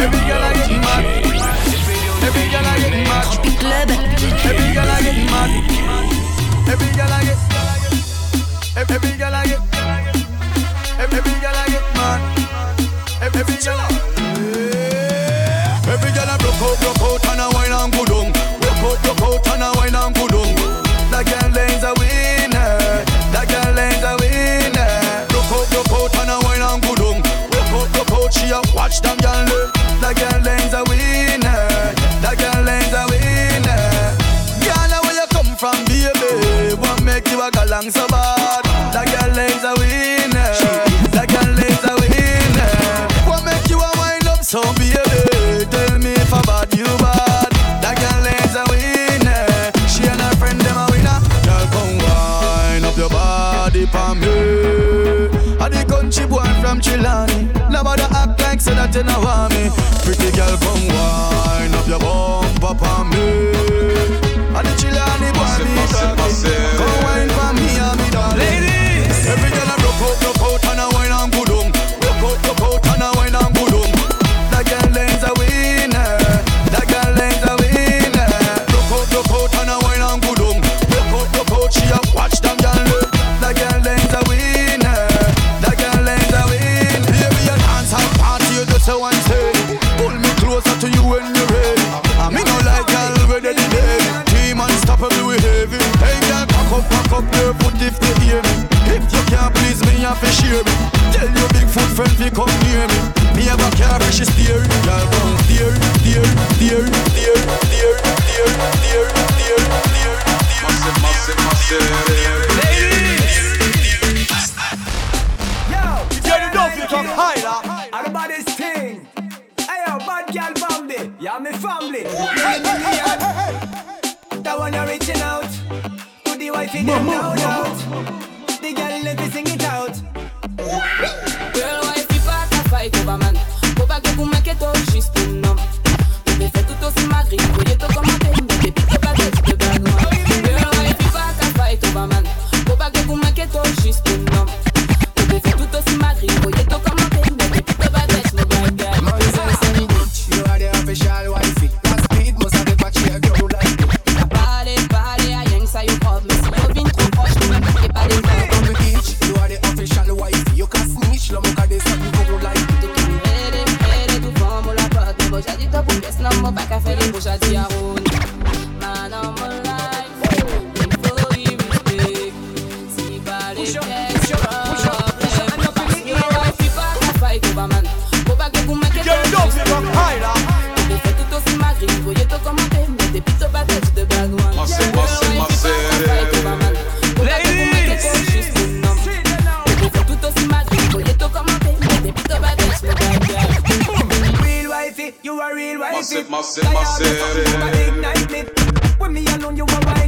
Every girl I get mad. Every girl I get man. Club. Every girl I get mad. Every girl I get. Every girl I get. Every. Every girl. and so bad. your if they hear me. If you can't please me, I fi share me. Tell your big foot friend fi come near me. Me have a car and she steer, girl come steer, steer, steer, steer, steer, steer, steer, steer, steer. Massive, massive, massive. mama, doubt, The girl let me sing it. Ignite me. When me alone, you are right.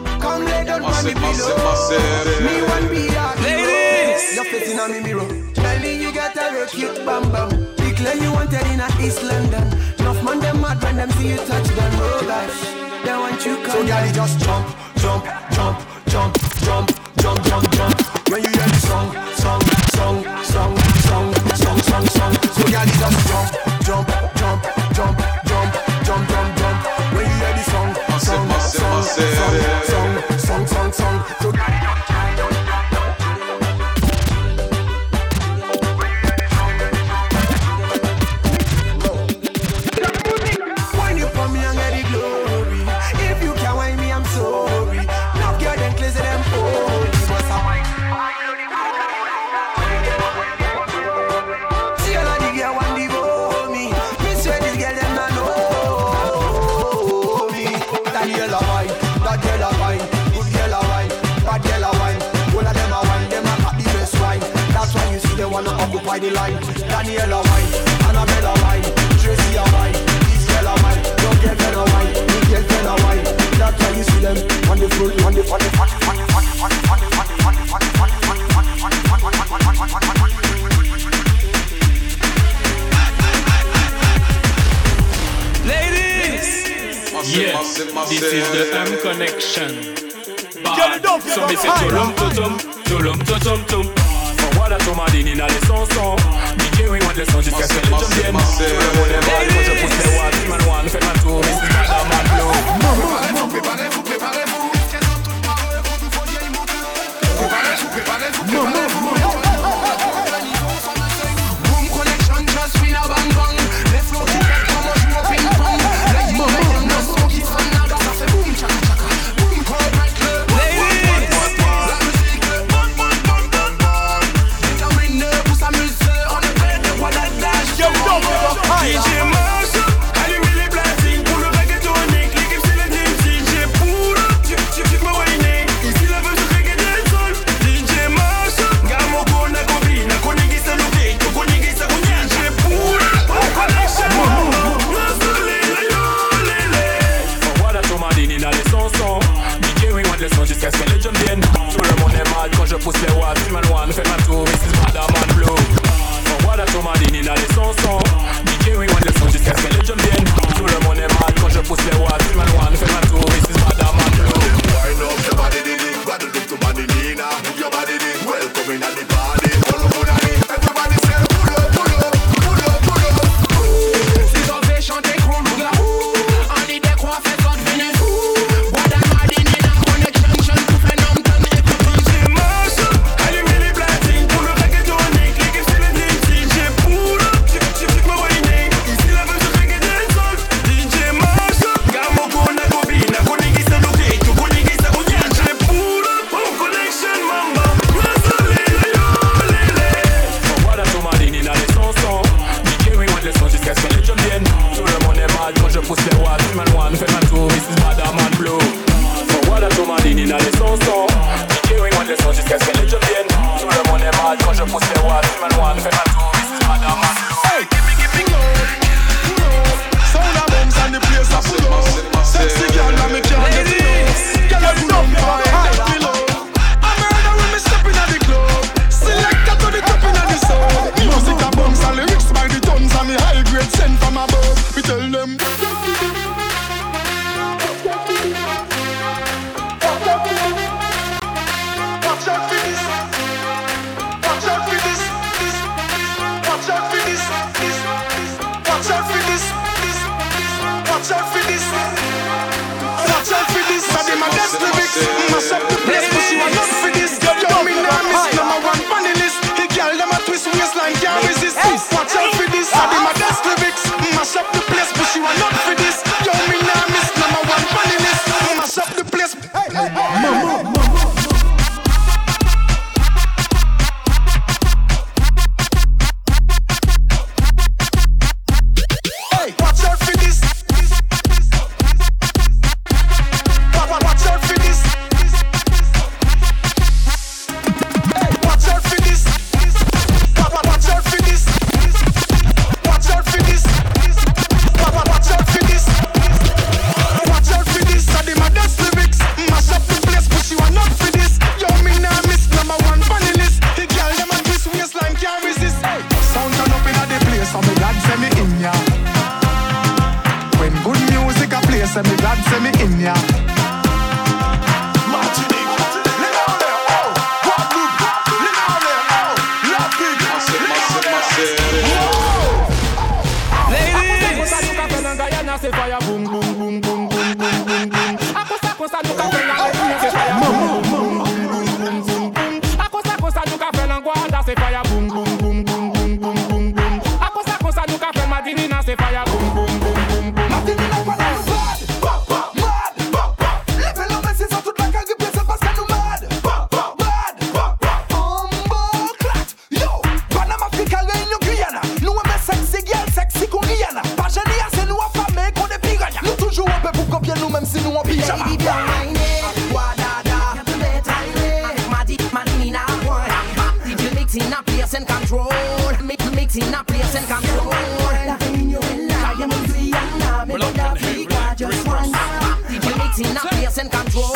come lay down on the pillow. Me one be a Ladies, you're facing on me mirror. Darling, you got a real cute bam bam. Declare you wanted in a East London. Enough man them mad when them see you touch them. Oh they want you come. So girl, just jump, jump, jump, jump, jump, jump, jump, jump. When you hear the song, song, song. by the line. Daniela wine, Annabella wine, Tracy a wine, this girl a wine, your girlfriend a wine, me girlfriend a wine. That's why you see them on the floor, on the on on the on this is the M connection. Bad. So me say tolum totum, tolum totum, tolum inna the son son. DJ we want the son jusqu'à ce que le jump vienne. Je veux mon émoi, je pousse les watts, man one, fais ma tour, mais c'est pas la ma flow. Préparez, préparez, Mama, mama. fire Just one. DJ mix in a place and control.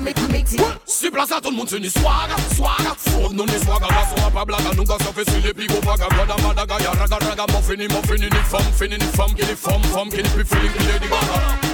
Mix, mix in. Si plaza tout le monde c'est une swaga, swaga Faut non ni swaga, la soa pas blaga Nous gars ça fait si les pigo vaga Gwada madaga, ya raga raga Mon fini, mon fini, ni femme, fini, ni femme Qui ni femme, femme, qui ni plus feeling, qui les dit gaga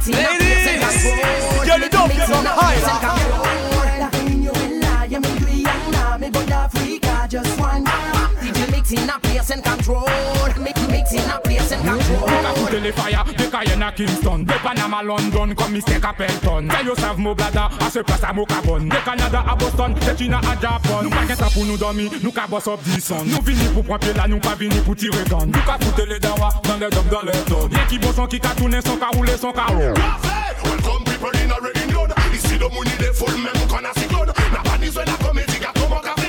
boy. DJ in a place and control. get it up, get a up higher. Just one DJ mix in a Still the fire, the Cayenne a Kingston The Panama, London, comme Mr. Capelton Tell yourself mo blada, a se place a mo carbone. De Canada a Boston, de China a Japan Nou pa gen sa pou nou domi, nou ka boss up dison Nou vini pou pran pie la, nou pa vini pou tire gan Nou ka foute le dawa, nan le dog, nan le dog Ye ki boson ki ka toune, son ka roule, son ka roule Welcome people in a reunion Isi do mouni de full men, mou kon a si clone Na panis we la komedi, ka komon ka